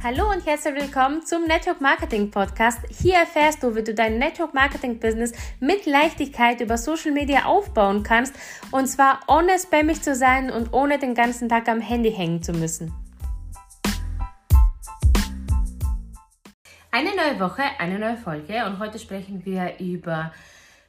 Hallo und herzlich willkommen zum Network Marketing Podcast. Hier erfährst du, wie du dein Network Marketing Business mit Leichtigkeit über Social Media aufbauen kannst und zwar ohne spammig zu sein und ohne den ganzen Tag am Handy hängen zu müssen. Eine neue Woche, eine neue Folge und heute sprechen wir über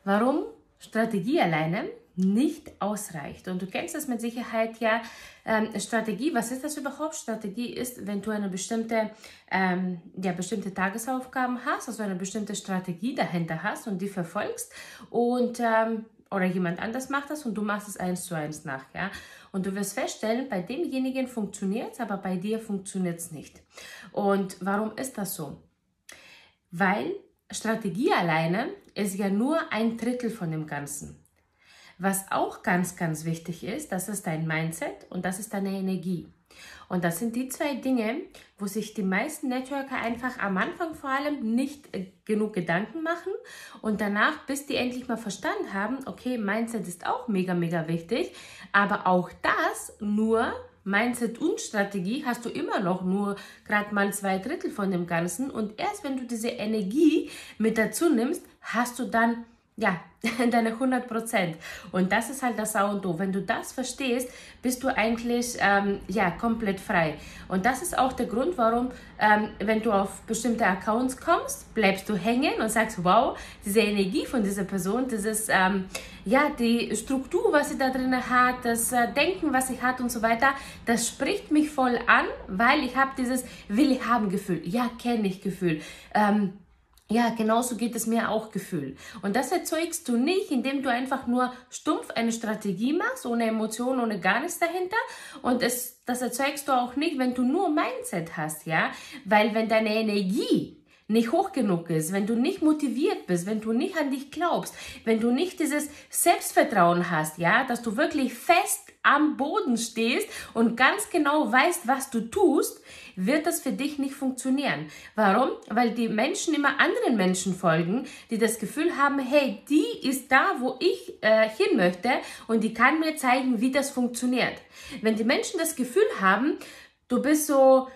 warum Strategie alleine nicht ausreicht. Und du kennst das mit Sicherheit ja. Ähm, Strategie, was ist das überhaupt? Strategie ist, wenn du eine bestimmte, ähm, ja, bestimmte Tagesaufgaben hast, also eine bestimmte Strategie dahinter hast und die verfolgst und ähm, oder jemand anders macht das und du machst es eins zu eins nach, ja. Und du wirst feststellen, bei demjenigen funktioniert es, aber bei dir funktioniert es nicht. Und warum ist das so? Weil Strategie alleine ist ja nur ein Drittel von dem Ganzen. Was auch ganz, ganz wichtig ist, das ist dein Mindset und das ist deine Energie. Und das sind die zwei Dinge, wo sich die meisten Networker einfach am Anfang vor allem nicht äh, genug Gedanken machen und danach, bis die endlich mal verstanden haben, okay, Mindset ist auch mega, mega wichtig, aber auch das nur Mindset und Strategie hast du immer noch nur gerade mal zwei Drittel von dem Ganzen und erst wenn du diese Energie mit dazu nimmst, hast du dann ja, deine 100 Prozent. Und das ist halt das A und O. Wenn du das verstehst, bist du eigentlich ähm, ja, komplett frei. Und das ist auch der Grund, warum, ähm, wenn du auf bestimmte Accounts kommst, bleibst du hängen und sagst, wow, diese Energie von dieser Person, dieses, ähm, ja, die Struktur, was sie da drin hat, das äh, Denken, was sie hat und so weiter, das spricht mich voll an, weil ich habe dieses Will ich haben Gefühl. Ja, kenne ich Gefühl. Ähm, ja, genauso geht es mir auch Gefühl. Und das erzeugst du nicht, indem du einfach nur stumpf eine Strategie machst, ohne Emotion, ohne gar nichts dahinter. Und es, das erzeugst du auch nicht, wenn du nur Mindset hast, ja. Weil wenn deine Energie nicht hoch genug ist, wenn du nicht motiviert bist, wenn du nicht an dich glaubst, wenn du nicht dieses Selbstvertrauen hast, ja, dass du wirklich fest am Boden stehst und ganz genau weißt, was du tust, wird das für dich nicht funktionieren. Warum? Weil die Menschen immer anderen Menschen folgen, die das Gefühl haben, hey, die ist da, wo ich äh, hin möchte und die kann mir zeigen, wie das funktioniert. Wenn die Menschen das Gefühl haben, du bist so,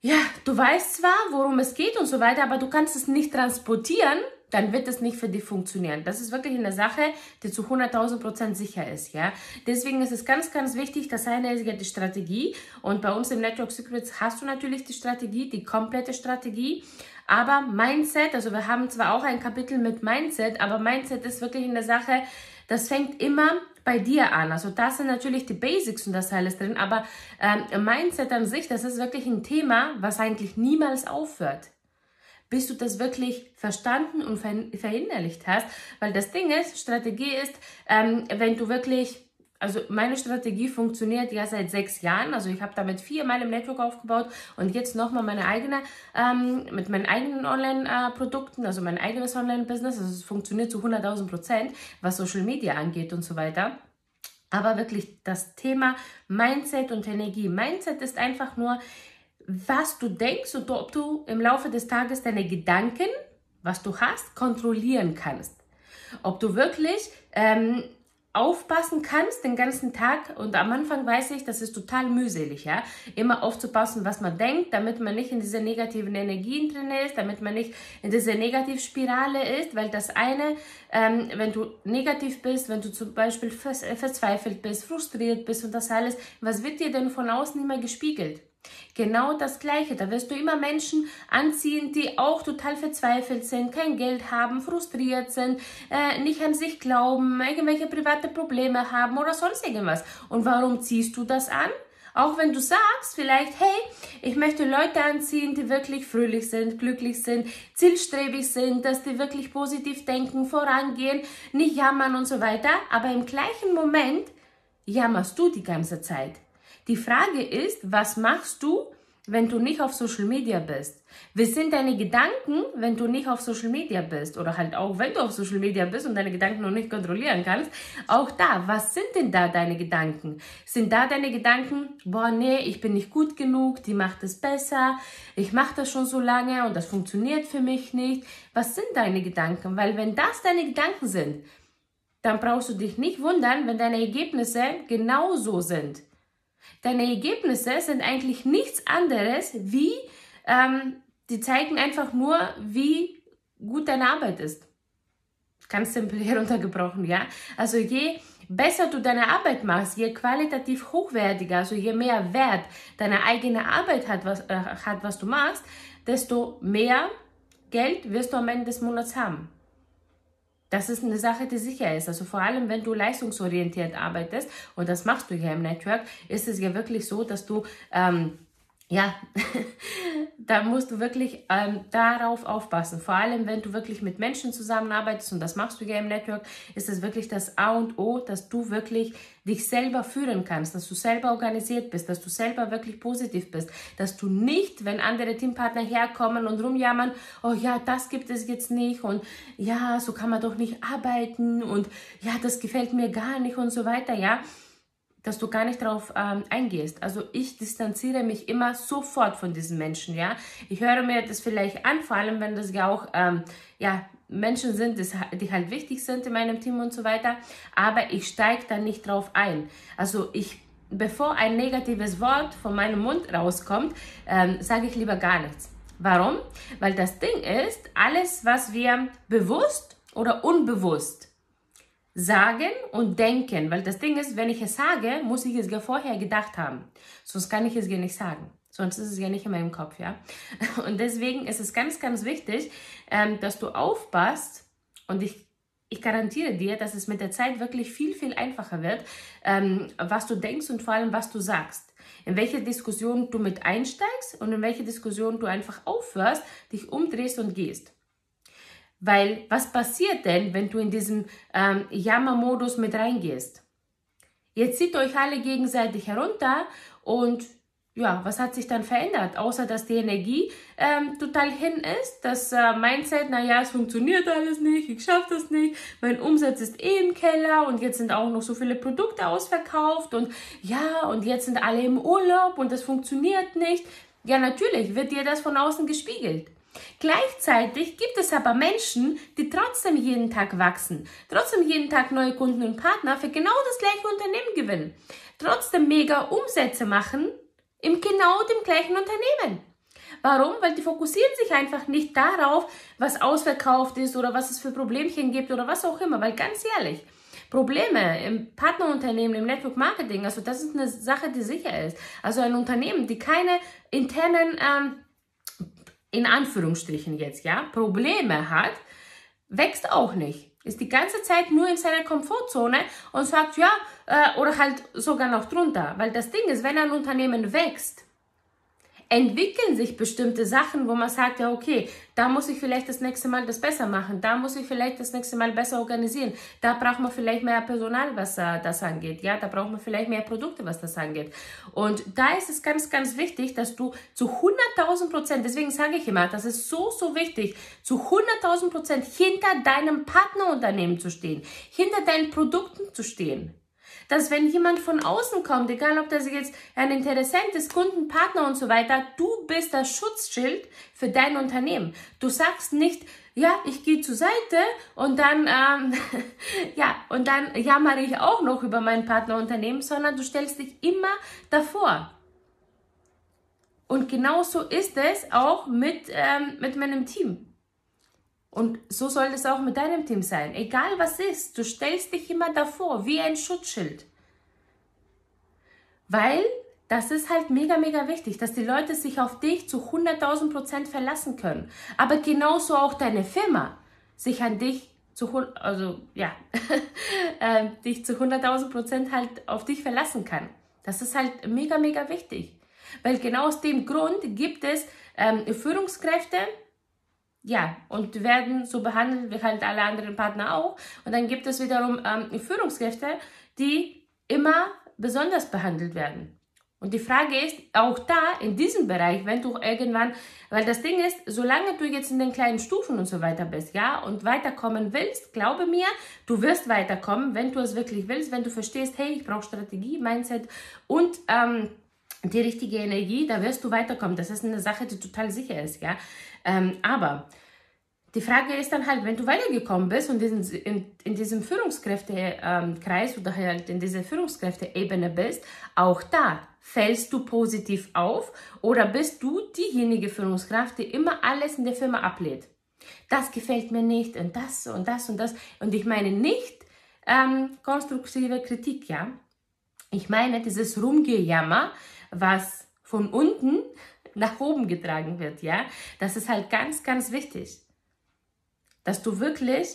ja, du weißt zwar, worum es geht und so weiter, aber du kannst es nicht transportieren, dann wird es nicht für dich funktionieren. Das ist wirklich eine Sache, die zu 100.000 Prozent sicher ist, ja. Deswegen ist es ganz, ganz wichtig, das eine ist ja die Strategie und bei uns im Network Secrets hast du natürlich die Strategie, die komplette Strategie, aber Mindset, also wir haben zwar auch ein Kapitel mit Mindset, aber Mindset ist wirklich eine Sache, das fängt immer bei dir an. Also das sind natürlich die Basics und das alles drin, aber ähm, Mindset an sich, das ist wirklich ein Thema, was eigentlich niemals aufhört bis du das wirklich verstanden und verinnerlicht hast. Weil das Ding ist, Strategie ist, ähm, wenn du wirklich also meine Strategie funktioniert ja seit sechs Jahren. Also ich habe damit viermal im Network aufgebaut und jetzt nochmal meine eigene, ähm, mit meinen eigenen Online-Produkten, also mein eigenes Online-Business. Also es funktioniert zu 100.000 Prozent, was Social Media angeht und so weiter. Aber wirklich das Thema Mindset und Energie. Mindset ist einfach nur, was du denkst und ob du im Laufe des Tages deine Gedanken, was du hast, kontrollieren kannst. Ob du wirklich ähm, aufpassen kannst den ganzen Tag und am Anfang weiß ich, das ist total mühselig, ja, immer aufzupassen, was man denkt, damit man nicht in dieser negativen Energien drin ist, damit man nicht in dieser Negativspirale ist, weil das eine, ähm, wenn du negativ bist, wenn du zum Beispiel vers verzweifelt bist, frustriert bist und das alles, was wird dir denn von außen immer gespiegelt? Genau das Gleiche. Da wirst du immer Menschen anziehen, die auch total verzweifelt sind, kein Geld haben, frustriert sind, äh, nicht an sich glauben, irgendwelche private Probleme haben oder sonst irgendwas. Und warum ziehst du das an? Auch wenn du sagst vielleicht, hey, ich möchte Leute anziehen, die wirklich fröhlich sind, glücklich sind, zielstrebig sind, dass die wirklich positiv denken, vorangehen, nicht jammern und so weiter. Aber im gleichen Moment jammerst du die ganze Zeit. Die Frage ist, was machst du, wenn du nicht auf Social Media bist? Wie sind deine Gedanken, wenn du nicht auf Social Media bist? Oder halt auch, wenn du auf Social Media bist und deine Gedanken noch nicht kontrollieren kannst. Auch da, was sind denn da deine Gedanken? Sind da deine Gedanken, boah, nee, ich bin nicht gut genug, die macht es besser, ich mache das schon so lange und das funktioniert für mich nicht. Was sind deine Gedanken? Weil wenn das deine Gedanken sind, dann brauchst du dich nicht wundern, wenn deine Ergebnisse genauso sind. Deine Ergebnisse sind eigentlich nichts anderes wie ähm, die zeigen einfach nur, wie gut deine Arbeit ist. Ganz simpel heruntergebrochen, ja. Also je besser du deine Arbeit machst, je qualitativ hochwertiger, also je mehr Wert deine eigene Arbeit hat, was, äh, hat, was du machst, desto mehr Geld wirst du am Ende des Monats haben. Das ist eine Sache, die sicher ist. Also vor allem, wenn du leistungsorientiert arbeitest, und das machst du hier im Network, ist es ja wirklich so, dass du ähm, ja, da musst du wirklich ähm, darauf aufpassen. Vor allem, wenn du wirklich mit Menschen zusammenarbeitest, und das machst du ja im Network, ist es wirklich das A und O, dass du wirklich dich selber führen kannst, dass du selber organisiert bist, dass du selber wirklich positiv bist, dass du nicht, wenn andere Teampartner herkommen und rumjammern, oh ja, das gibt es jetzt nicht und ja, so kann man doch nicht arbeiten und ja, das gefällt mir gar nicht und so weiter, ja dass du gar nicht darauf ähm, eingehst. Also ich distanziere mich immer sofort von diesen Menschen, ja. Ich höre mir das vielleicht an, vor allem wenn das ja auch, ähm, ja, Menschen sind, die halt wichtig sind in meinem Team und so weiter, aber ich steige da nicht drauf ein. Also ich, bevor ein negatives Wort von meinem Mund rauskommt, ähm, sage ich lieber gar nichts. Warum? Weil das Ding ist, alles, was wir bewusst oder unbewusst sagen und denken, weil das Ding ist, wenn ich es sage, muss ich es ja vorher gedacht haben. Sonst kann ich es ja nicht sagen. Sonst ist es ja nicht in meinem Kopf, ja. Und deswegen ist es ganz, ganz wichtig, ähm, dass du aufpasst und ich ich garantiere dir, dass es mit der Zeit wirklich viel, viel einfacher wird, ähm, was du denkst und vor allem, was du sagst. In welche Diskussion du mit einsteigst und in welche Diskussion du einfach aufhörst, dich umdrehst und gehst. Weil was passiert denn, wenn du in diesen ähm, Jammermodus mit reingehst? Jetzt zieht euch alle gegenseitig herunter und ja, was hat sich dann verändert? Außer dass die Energie ähm, total hin ist, das äh, Mindset, naja, es funktioniert alles nicht, ich schaffe das nicht, mein Umsatz ist eh im Keller und jetzt sind auch noch so viele Produkte ausverkauft und ja, und jetzt sind alle im Urlaub und das funktioniert nicht. Ja, natürlich wird dir das von außen gespiegelt. Gleichzeitig gibt es aber Menschen, die trotzdem jeden Tag wachsen, trotzdem jeden Tag neue Kunden und Partner für genau das gleiche Unternehmen gewinnen, trotzdem mega Umsätze machen im genau dem gleichen Unternehmen. Warum? Weil die fokussieren sich einfach nicht darauf, was ausverkauft ist oder was es für Problemchen gibt oder was auch immer. Weil ganz ehrlich, Probleme im Partnerunternehmen, im Network Marketing, also das ist eine Sache, die sicher ist. Also ein Unternehmen, die keine internen ähm, in Anführungsstrichen jetzt, ja, Probleme hat, wächst auch nicht. Ist die ganze Zeit nur in seiner Komfortzone und sagt, ja, äh, oder halt sogar noch drunter. Weil das Ding ist, wenn ein Unternehmen wächst, entwickeln sich bestimmte Sachen, wo man sagt, ja, okay, da muss ich vielleicht das nächste Mal das besser machen, da muss ich vielleicht das nächste Mal besser organisieren, da braucht man vielleicht mehr Personal, was äh, das angeht, ja, da braucht man vielleicht mehr Produkte, was das angeht. Und da ist es ganz, ganz wichtig, dass du zu 100.000 Prozent, deswegen sage ich immer, das ist so, so wichtig, zu 100.000 Prozent hinter deinem Partnerunternehmen zu stehen, hinter deinen Produkten zu stehen dass wenn jemand von außen kommt, egal ob das jetzt ein Interessent ist, Kunden, Partner und so weiter, du bist das Schutzschild für dein Unternehmen. Du sagst nicht, ja, ich gehe zur Seite und dann, ähm, ja, und dann jammere ich auch noch über mein Partnerunternehmen, sondern du stellst dich immer davor. Und genauso ist es auch mit, ähm, mit meinem Team. Und so soll es auch mit deinem Team sein. Egal was ist, du stellst dich immer davor, wie ein Schutzschild. Weil das ist halt mega, mega wichtig, dass die Leute sich auf dich zu 100.000 Prozent verlassen können. Aber genauso auch deine Firma sich an dich zu, also, ja, äh, dich zu 100.000 Prozent halt auf dich verlassen kann. Das ist halt mega, mega wichtig. Weil genau aus dem Grund gibt es ähm, Führungskräfte, ja, und werden so behandelt wie halt alle anderen Partner auch. Und dann gibt es wiederum ähm, Führungskräfte, die immer besonders behandelt werden. Und die Frage ist, auch da, in diesem Bereich, wenn du irgendwann, weil das Ding ist, solange du jetzt in den kleinen Stufen und so weiter bist, ja, und weiterkommen willst, glaube mir, du wirst weiterkommen, wenn du es wirklich willst, wenn du verstehst, hey, ich brauche Strategie, Mindset und ähm, die richtige Energie, da wirst du weiterkommen. Das ist eine Sache, die total sicher ist, ja. Ähm, aber die Frage ist dann halt, wenn du weitergekommen bist und in, in, in diesem Führungskräftekreis ähm, oder halt in dieser Führungskräfteebene bist, auch da fällst du positiv auf oder bist du diejenige Führungskraft, die immer alles in der Firma ablehnt. Das gefällt mir nicht und das und das und das. Und ich meine nicht ähm, konstruktive Kritik, ja. Ich meine dieses Rumgejammer, was von unten nach oben getragen wird, ja. Das ist halt ganz, ganz wichtig dass du wirklich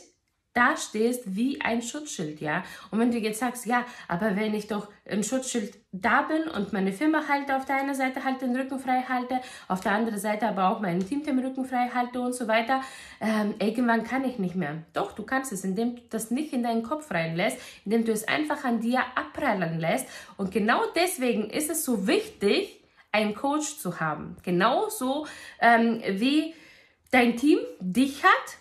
da stehst wie ein Schutzschild, ja. Und wenn du jetzt sagst, ja, aber wenn ich doch ein Schutzschild da bin und meine Firma halte auf der einen Seite halt den Rücken frei halte, auf der anderen Seite aber auch meinem Team den Rücken frei halte und so weiter, ähm, irgendwann kann ich nicht mehr. Doch, du kannst es, indem du das nicht in deinen Kopf reinlässt, indem du es einfach an dir abprallen lässt. Und genau deswegen ist es so wichtig, einen Coach zu haben. Genauso ähm, wie dein Team dich hat,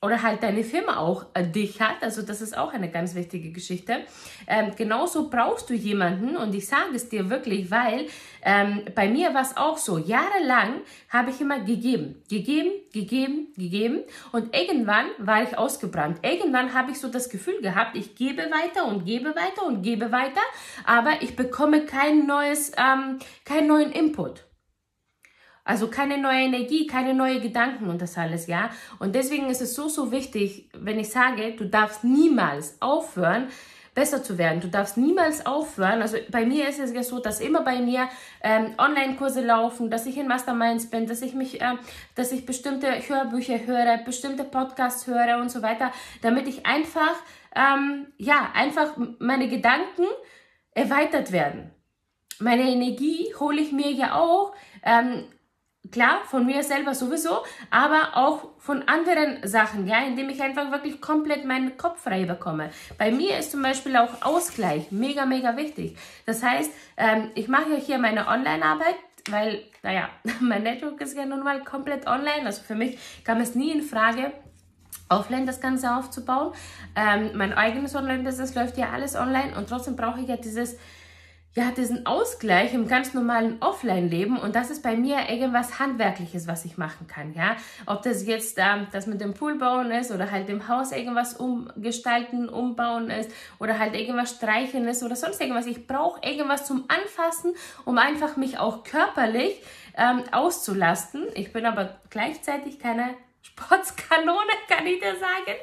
oder halt deine Firma auch äh, dich hat. Also das ist auch eine ganz wichtige Geschichte. Ähm, genauso brauchst du jemanden und ich sage es dir wirklich, weil ähm, bei mir war es auch so. Jahrelang habe ich immer gegeben, gegeben, gegeben, gegeben und irgendwann war ich ausgebrannt. Irgendwann habe ich so das Gefühl gehabt, ich gebe weiter und gebe weiter und gebe weiter, aber ich bekomme kein neues, ähm, keinen neuen Input. Also keine neue Energie, keine neuen Gedanken und das alles, ja. Und deswegen ist es so, so wichtig, wenn ich sage, du darfst niemals aufhören, besser zu werden. Du darfst niemals aufhören. Also bei mir ist es ja so, dass immer bei mir ähm, Online-Kurse laufen, dass ich in Masterminds bin, dass ich mich, äh, dass ich bestimmte Hörbücher höre, bestimmte Podcasts höre und so weiter, damit ich einfach, ähm, ja, einfach meine Gedanken erweitert werden. Meine Energie hole ich mir ja auch ähm, Klar, von mir selber sowieso, aber auch von anderen Sachen, ja, indem ich einfach wirklich komplett meinen Kopf frei bekomme. Bei mir ist zum Beispiel auch Ausgleich mega, mega wichtig. Das heißt, ähm, ich mache ja hier meine Online-Arbeit, weil, naja, mein Network ist ja nun mal komplett online. Also für mich kam es nie in Frage, offline das Ganze aufzubauen. Ähm, mein eigenes Online-Business läuft ja alles online und trotzdem brauche ich ja dieses ja, diesen Ausgleich im ganz normalen Offline-Leben und das ist bei mir irgendwas Handwerkliches, was ich machen kann, ja. Ob das jetzt ähm, das mit dem Pool bauen ist oder halt im Haus irgendwas umgestalten, umbauen ist oder halt irgendwas streichen ist oder sonst irgendwas. Ich brauche irgendwas zum Anfassen, um einfach mich auch körperlich ähm, auszulasten. Ich bin aber gleichzeitig keine Sportskanone, kann ich dir sagen.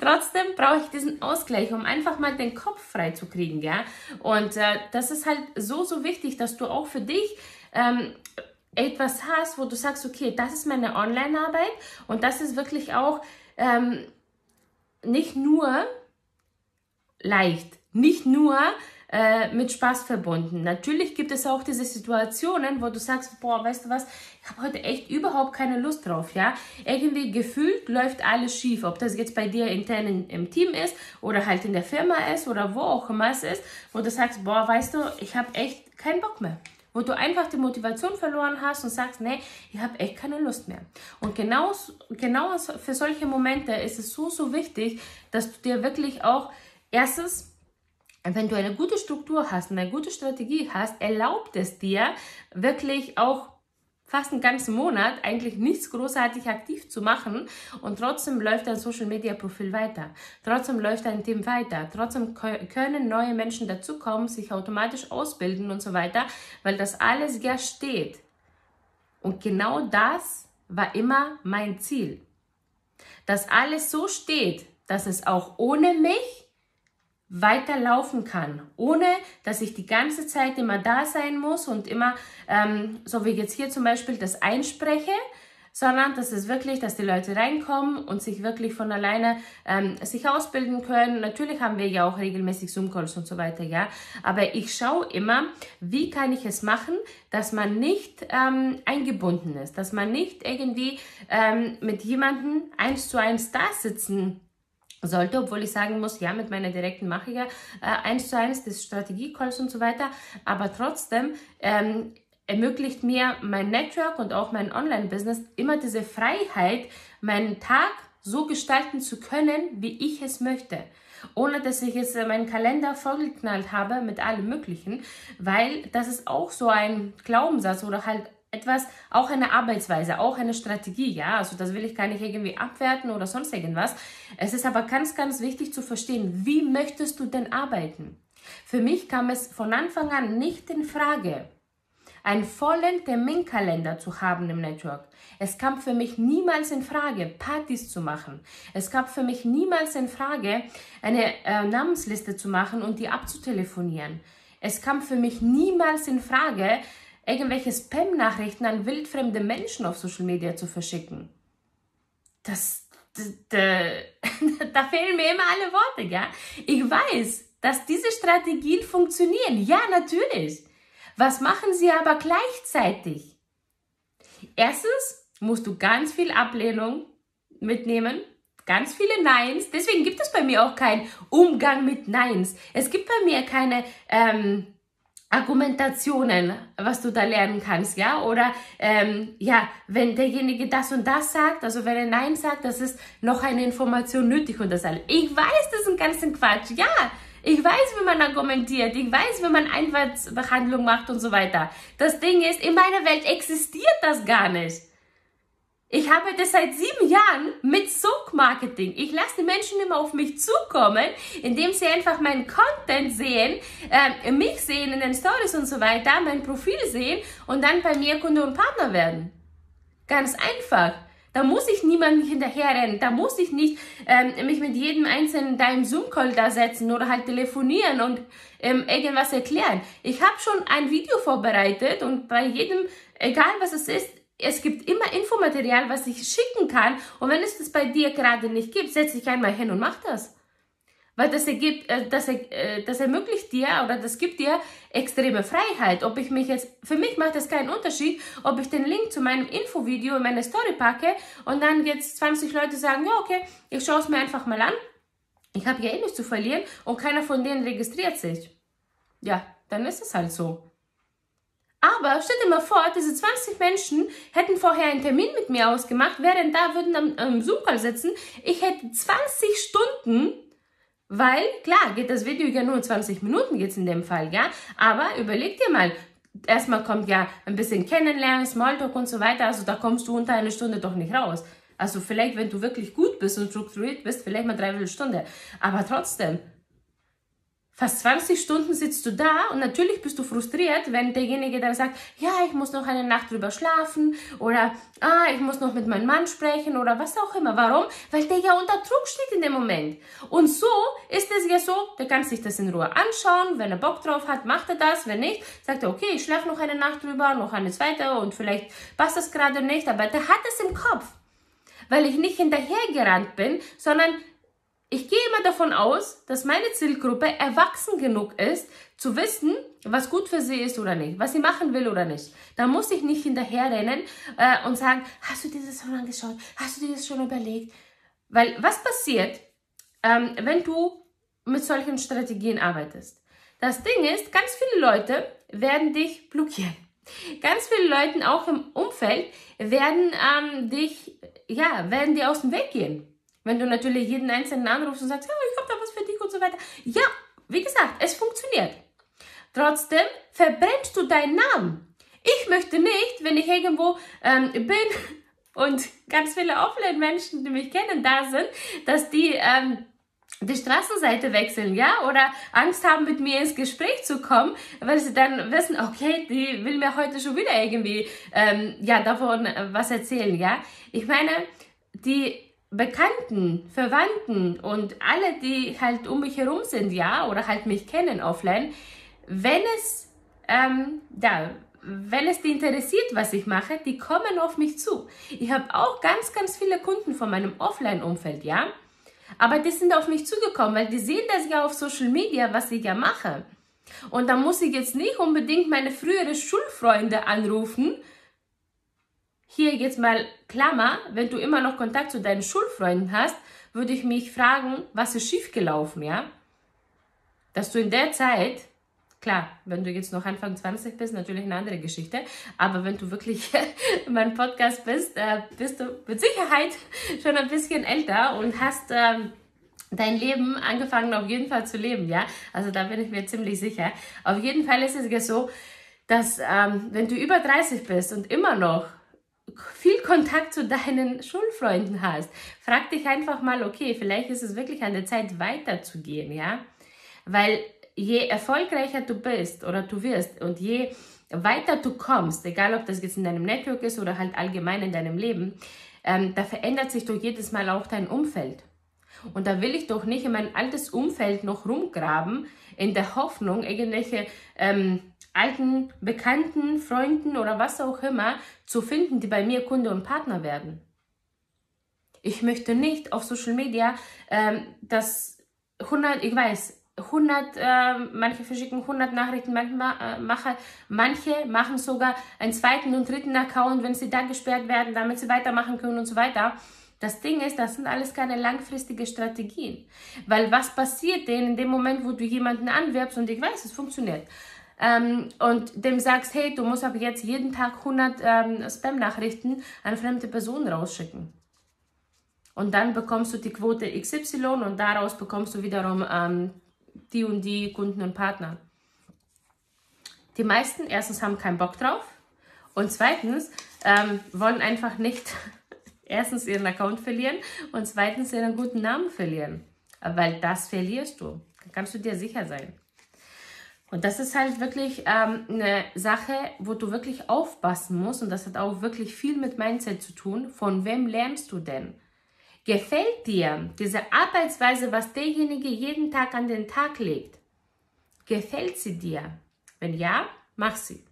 Trotzdem brauche ich diesen Ausgleich, um einfach mal den Kopf frei zu kriegen, ja. Und äh, das ist halt so, so wichtig, dass du auch für dich ähm, etwas hast, wo du sagst, okay, das ist meine Online-Arbeit und das ist wirklich auch ähm, nicht nur leicht, nicht nur äh, mit Spaß verbunden. Natürlich gibt es auch diese Situationen, wo du sagst, boah, weißt du was, ich habe heute echt überhaupt keine Lust drauf, ja. Irgendwie gefühlt läuft alles schief, ob das jetzt bei dir intern in, im Team ist oder halt in der Firma ist oder wo auch immer es ist, wo du sagst, boah, weißt du, ich habe echt keinen Bock mehr wo du einfach die Motivation verloren hast und sagst, nee, ich habe echt keine Lust mehr. Und genau, genau für solche Momente ist es so, so wichtig, dass du dir wirklich auch erstens wenn du eine gute Struktur hast und eine gute Strategie hast, erlaubt es dir wirklich auch fast einen ganzen Monat eigentlich nichts großartig aktiv zu machen und trotzdem läuft dein Social Media Profil weiter. Trotzdem läuft dein Team weiter. Trotzdem können neue Menschen dazukommen, sich automatisch ausbilden und so weiter, weil das alles ja steht. Und genau das war immer mein Ziel. Dass alles so steht, dass es auch ohne mich weiterlaufen kann, ohne dass ich die ganze Zeit immer da sein muss und immer, ähm, so wie jetzt hier zum Beispiel, das einspreche, sondern dass es wirklich, dass die Leute reinkommen und sich wirklich von alleine ähm, sich ausbilden können. Natürlich haben wir ja auch regelmäßig Zoom-Calls und so weiter, ja. Aber ich schaue immer, wie kann ich es machen, dass man nicht ähm, eingebunden ist, dass man nicht irgendwie ähm, mit jemandem eins zu eins da sitzen sollte, obwohl ich sagen muss, ja, mit meiner direkten mache ja äh, eins zu eins das Strategie-Calls und so weiter, aber trotzdem ähm, ermöglicht mir mein Network und auch mein Online-Business immer diese Freiheit, meinen Tag so gestalten zu können, wie ich es möchte. Ohne dass ich jetzt äh, meinen Kalender vollgeknallt habe mit allem Möglichen, weil das ist auch so ein Glaubenssatz oder halt etwas, auch eine Arbeitsweise, auch eine Strategie, ja. Also das will ich gar nicht irgendwie abwerten oder sonst irgendwas. Es ist aber ganz, ganz wichtig zu verstehen, wie möchtest du denn arbeiten? Für mich kam es von Anfang an nicht in Frage, einen vollen Terminkalender zu haben im Network. Es kam für mich niemals in Frage, Partys zu machen. Es kam für mich niemals in Frage, eine äh, Namensliste zu machen und die abzutelefonieren. Es kam für mich niemals in Frage, irgendwelche Spam-Nachrichten an wildfremde Menschen auf Social Media zu verschicken. Das, das, das da fehlen mir immer alle Worte, ja. Ich weiß, dass diese Strategien funktionieren. Ja, natürlich. Was machen sie aber gleichzeitig? Erstens musst du ganz viel Ablehnung mitnehmen, ganz viele Neins. Deswegen gibt es bei mir auch keinen Umgang mit Neins. Es gibt bei mir keine ähm, Argumentationen, was du da lernen kannst, ja? Oder ähm, ja, wenn derjenige das und das sagt, also wenn er Nein sagt, das ist noch eine Information nötig und das alles. Ich weiß, das ist ein ganzen Quatsch, ja. Ich weiß, wie man argumentiert. Ich weiß, wie man Einwärtsbehandlung macht und so weiter. Das Ding ist, in meiner Welt existiert das gar nicht. Ich habe das seit sieben Jahren mit Sog-Marketing. Ich lasse die Menschen immer auf mich zukommen, indem sie einfach meinen Content sehen, äh, mich sehen in den Stories und so weiter, mein Profil sehen und dann bei mir Kunde und Partner werden. Ganz einfach. Da muss ich niemanden hinterherrennen. Da muss ich nicht ähm, mich mit jedem Einzelnen da im Zoom-Call da setzen oder halt telefonieren und ähm, irgendwas erklären. Ich habe schon ein Video vorbereitet und bei jedem, egal was es ist, es gibt immer Infomaterial, was ich schicken kann. Und wenn es das bei dir gerade nicht gibt, setze ich einmal hin und mach das. Weil das, ergibt, äh, das, äh, das ermöglicht dir oder das gibt dir extreme Freiheit. Ob ich mich jetzt, für mich macht das keinen Unterschied, ob ich den Link zu meinem Infovideo in meine Story packe und dann jetzt 20 Leute sagen, ja, okay, ich schaue es mir einfach mal an. Ich habe ja eh nichts zu verlieren und keiner von denen registriert sich. Ja, dann ist es halt so. Aber stell dir mal vor, diese 20 Menschen hätten vorher einen Termin mit mir ausgemacht, wären da, würden am, am Zoom-Call sitzen. Ich hätte 20 Stunden weil, klar, geht das Video ja nur 20 Minuten jetzt in dem Fall, ja. Aber überleg dir mal, erstmal kommt ja ein bisschen Kennenlernen, Smalltalk und so weiter. Also da kommst du unter eine Stunde doch nicht raus. Also vielleicht, wenn du wirklich gut bist und strukturiert bist, vielleicht mal dreiviertel Stunde. Aber trotzdem, Fast 20 Stunden sitzt du da und natürlich bist du frustriert, wenn derjenige dann sagt, ja, ich muss noch eine Nacht drüber schlafen oder ah, ich muss noch mit meinem Mann sprechen oder was auch immer. Warum? Weil der ja unter Druck steht in dem Moment. Und so ist es ja so, der kann sich das in Ruhe anschauen. Wenn er Bock drauf hat, macht er das. Wenn nicht, sagt er, okay, ich schlafe noch eine Nacht drüber, noch eine zweite und vielleicht passt das gerade nicht, aber der hat es im Kopf. Weil ich nicht hinterhergerannt bin, sondern ich gehe immer davon aus, dass meine Zielgruppe erwachsen genug ist, zu wissen, was gut für sie ist oder nicht, was sie machen will oder nicht. Da muss ich nicht hinterherrennen äh, und sagen, hast du dir das schon angeschaut? Hast du dir das schon überlegt? Weil was passiert, ähm, wenn du mit solchen Strategien arbeitest? Das Ding ist, ganz viele Leute werden dich blockieren. Ganz viele Leute auch im Umfeld werden ähm, dich, ja, werden dir aus dem Weg gehen. Wenn du natürlich jeden einzelnen anrufst und sagst, ja, ich habe da was für dich und so weiter. Ja, wie gesagt, es funktioniert. Trotzdem verbrennst du deinen Namen. Ich möchte nicht, wenn ich irgendwo ähm, bin und ganz viele Offline-Menschen, die mich kennen, da sind, dass die ähm, die Straßenseite wechseln, ja, oder Angst haben, mit mir ins Gespräch zu kommen, weil sie dann wissen, okay, die will mir heute schon wieder irgendwie, ähm, ja, davon was erzählen, ja. Ich meine, die Bekannten, Verwandten und alle, die halt um mich herum sind, ja, oder halt mich kennen offline, wenn es, ähm, ja, wenn es die interessiert, was ich mache, die kommen auf mich zu. Ich habe auch ganz, ganz viele Kunden von meinem Offline-Umfeld, ja, aber die sind auf mich zugekommen, weil die sehen das ja auf Social Media, was ich ja mache. Und da muss ich jetzt nicht unbedingt meine frühere Schulfreunde anrufen, hier jetzt mal Klammer, wenn du immer noch Kontakt zu deinen Schulfreunden hast, würde ich mich fragen, was ist schiefgelaufen, ja? Dass du in der Zeit, klar, wenn du jetzt noch Anfang 20 bist, natürlich eine andere Geschichte, aber wenn du wirklich in meinem Podcast bist, äh, bist du mit Sicherheit schon ein bisschen älter und hast ähm, dein Leben angefangen auf jeden Fall zu leben, ja? Also da bin ich mir ziemlich sicher. Auf jeden Fall ist es ja so, dass ähm, wenn du über 30 bist und immer noch viel Kontakt zu deinen Schulfreunden hast, frag dich einfach mal, okay, vielleicht ist es wirklich an der Zeit weiterzugehen, ja? Weil je erfolgreicher du bist oder du wirst und je weiter du kommst, egal ob das jetzt in deinem Network ist oder halt allgemein in deinem Leben, ähm, da verändert sich doch jedes Mal auch dein Umfeld. Und da will ich doch nicht in mein altes Umfeld noch rumgraben, in der Hoffnung, irgendwelche ähm, alten, bekannten Freunden oder was auch immer zu finden, die bei mir Kunde und Partner werden. Ich möchte nicht auf Social Media, ähm, dass 100, ich weiß, 100, äh, manche verschicken 100 Nachrichten, manche, äh, mache, manche machen sogar einen zweiten und dritten Account, wenn sie da gesperrt werden, damit sie weitermachen können und so weiter. Das Ding ist, das sind alles keine langfristige Strategien. Weil was passiert denn in dem Moment, wo du jemanden anwirbst und ich weiß, es funktioniert, ähm, und dem sagst, hey, du musst aber jetzt jeden Tag 100 ähm, Spam-Nachrichten an fremde Personen rausschicken. Und dann bekommst du die Quote XY und daraus bekommst du wiederum ähm, die und die Kunden und Partner. Die meisten erstens haben keinen Bock drauf und zweitens ähm, wollen einfach nicht erstens ihren Account verlieren und zweitens ihren guten Namen verlieren. Weil das verlierst du. Da kannst du dir sicher sein. Und das ist halt wirklich ähm, eine Sache, wo du wirklich aufpassen musst. Und das hat auch wirklich viel mit Mindset zu tun. Von wem lernst du denn? Gefällt dir diese Arbeitsweise, was derjenige jeden Tag an den Tag legt? Gefällt sie dir? Wenn ja, mach sie.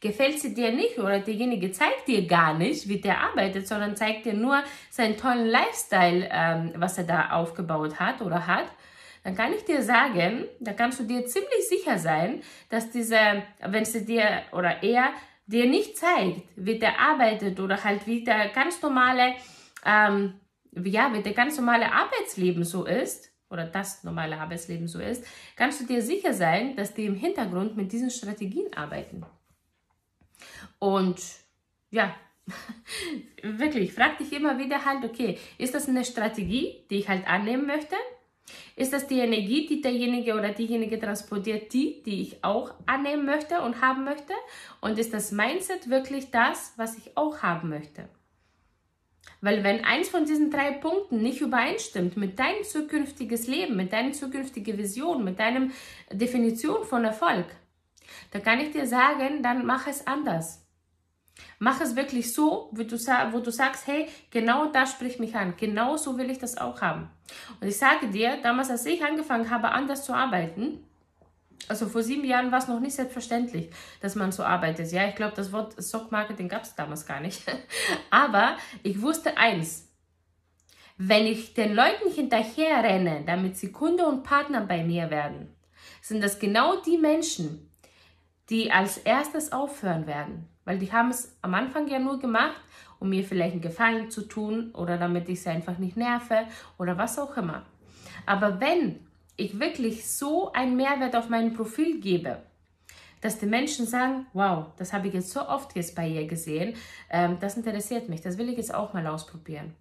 Gefällt sie dir nicht oder derjenige zeigt dir gar nicht, wie der arbeitet, sondern zeigt dir nur seinen tollen Lifestyle, ähm, was er da aufgebaut hat oder hat, dann kann ich dir sagen, da kannst du dir ziemlich sicher sein, dass diese, wenn sie dir oder er dir nicht zeigt, wie der arbeitet oder halt wie der ganz normale, ähm, ja, wie der ganz normale Arbeitsleben so ist, oder das normale Arbeitsleben so ist, kannst du dir sicher sein, dass die im Hintergrund mit diesen Strategien arbeiten. Und ja, wirklich, frag dich immer wieder halt, okay, ist das eine Strategie, die ich halt annehmen möchte? Ist das die Energie, die derjenige oder diejenige transportiert, die, die ich auch annehmen möchte und haben möchte? Und ist das Mindset wirklich das, was ich auch haben möchte? Weil wenn eins von diesen drei Punkten nicht übereinstimmt mit deinem zukünftiges Leben, mit deiner zukünftigen Vision, mit deiner Definition von Erfolg, dann kann ich dir sagen, dann mach es anders. Mach es wirklich so, wie du, wo du sagst, hey, genau das spricht mich an. Genau so will ich das auch haben. Und ich sage dir, damals, als ich angefangen habe, anders zu arbeiten, also vor sieben Jahren war es noch nicht selbstverständlich, dass man so arbeitet. Ja, ich glaube, das Wort Stock Marketing gab es damals gar nicht. Aber ich wusste eins. Wenn ich den Leuten hinterher renne, damit sie Kunde und Partner bei mir werden, sind das genau die Menschen, die als erstes aufhören werden. Weil die haben es am Anfang ja nur gemacht, um mir vielleicht einen Gefallen zu tun oder damit ich sie einfach nicht nerve oder was auch immer. Aber wenn ich wirklich so einen Mehrwert auf mein Profil gebe, dass die Menschen sagen, wow, das habe ich jetzt so oft jetzt bei ihr gesehen, ähm, das interessiert mich, das will ich jetzt auch mal ausprobieren.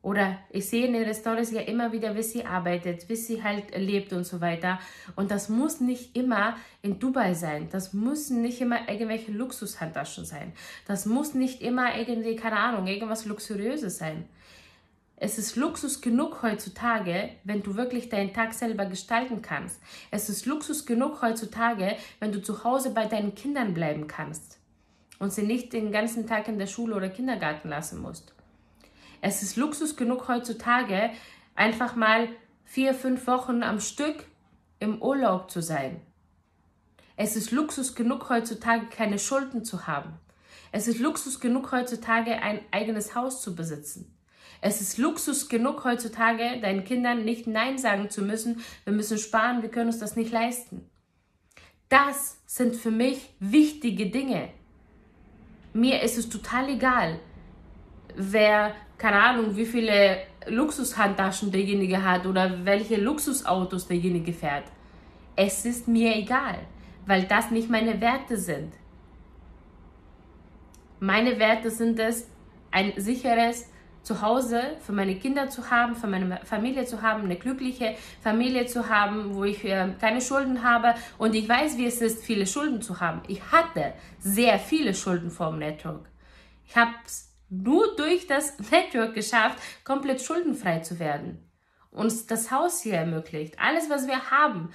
Oder ich sehe in ihre Stories ja immer wieder, wie sie arbeitet, wie sie halt lebt und so weiter. Und das muss nicht immer in Dubai sein. Das müssen nicht immer irgendwelche Luxushandtaschen sein. Das muss nicht immer irgendwie, keine Ahnung, irgendwas Luxuriöses sein. Es ist Luxus genug heutzutage, wenn du wirklich deinen Tag selber gestalten kannst. Es ist Luxus genug heutzutage, wenn du zu Hause bei deinen Kindern bleiben kannst und sie nicht den ganzen Tag in der Schule oder Kindergarten lassen musst. Es ist Luxus genug heutzutage, einfach mal vier, fünf Wochen am Stück im Urlaub zu sein. Es ist Luxus genug heutzutage, keine Schulden zu haben. Es ist Luxus genug heutzutage, ein eigenes Haus zu besitzen. Es ist Luxus genug heutzutage, deinen Kindern nicht Nein sagen zu müssen. Wir müssen sparen, wir können uns das nicht leisten. Das sind für mich wichtige Dinge. Mir ist es total egal, wer, keine Ahnung, wie viele Luxushandtaschen derjenige hat oder welche Luxusautos derjenige fährt. Es ist mir egal, weil das nicht meine Werte sind. Meine Werte sind es, ein sicheres, zu Hause für meine Kinder zu haben, für meine Familie zu haben, eine glückliche Familie zu haben, wo ich äh, keine Schulden habe und ich weiß, wie es ist, viele Schulden zu haben. Ich hatte sehr viele Schulden vom Network. Ich habe es nur durch das Network geschafft, komplett schuldenfrei zu werden. Uns das Haus hier ermöglicht. Alles, was wir haben,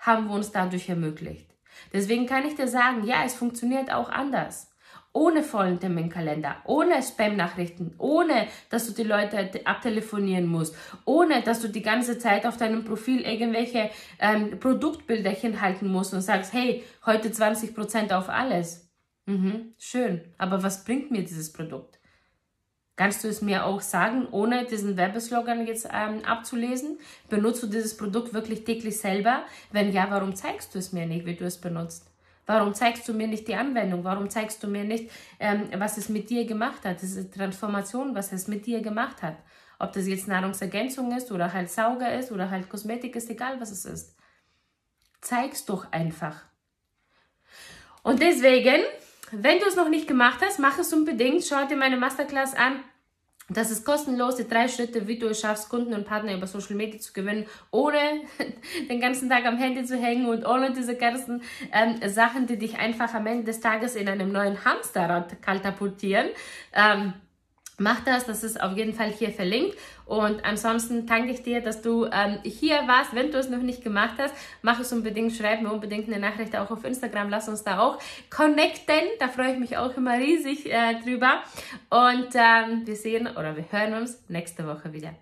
haben wir uns dadurch ermöglicht. Deswegen kann ich dir sagen, ja, es funktioniert auch anders ohne vollen Terminkalender, ohne Spam-Nachrichten, ohne dass du die Leute abtelefonieren musst, ohne dass du die ganze Zeit auf deinem Profil irgendwelche ähm, Produktbilderchen halten musst und sagst, hey, heute 20% auf alles. Mhm, schön, aber was bringt mir dieses Produkt? Kannst du es mir auch sagen, ohne diesen Werbeslogan jetzt ähm, abzulesen? Benutzt du dieses Produkt wirklich täglich selber? Wenn ja, warum zeigst du es mir nicht, wie du es benutzt? Warum zeigst du mir nicht die Anwendung? Warum zeigst du mir nicht, ähm, was es mit dir gemacht hat? Diese Transformation, was es mit dir gemacht hat. Ob das jetzt Nahrungsergänzung ist oder halt Sauger ist oder halt Kosmetik ist, egal was es ist. Zeig's doch einfach. Und deswegen, wenn du es noch nicht gemacht hast, mach es unbedingt. Schau dir meine Masterclass an. Das ist kostenlos, die drei Schritte, wie du es schaffst, Kunden und Partner über Social Media zu gewinnen, ohne den ganzen Tag am Handy zu hängen und ohne diese ganzen ähm, Sachen, die dich einfach am Ende des Tages in einem neuen Hamsterrad katapultieren. Ähm, Mach das, das ist auf jeden Fall hier verlinkt. Und ansonsten danke ich dir, dass du ähm, hier warst. Wenn du es noch nicht gemacht hast, mach es unbedingt, schreib mir unbedingt eine Nachricht auch auf Instagram. Lass uns da auch connecten. Da freue ich mich auch immer riesig äh, drüber. Und ähm, wir sehen oder wir hören uns nächste Woche wieder.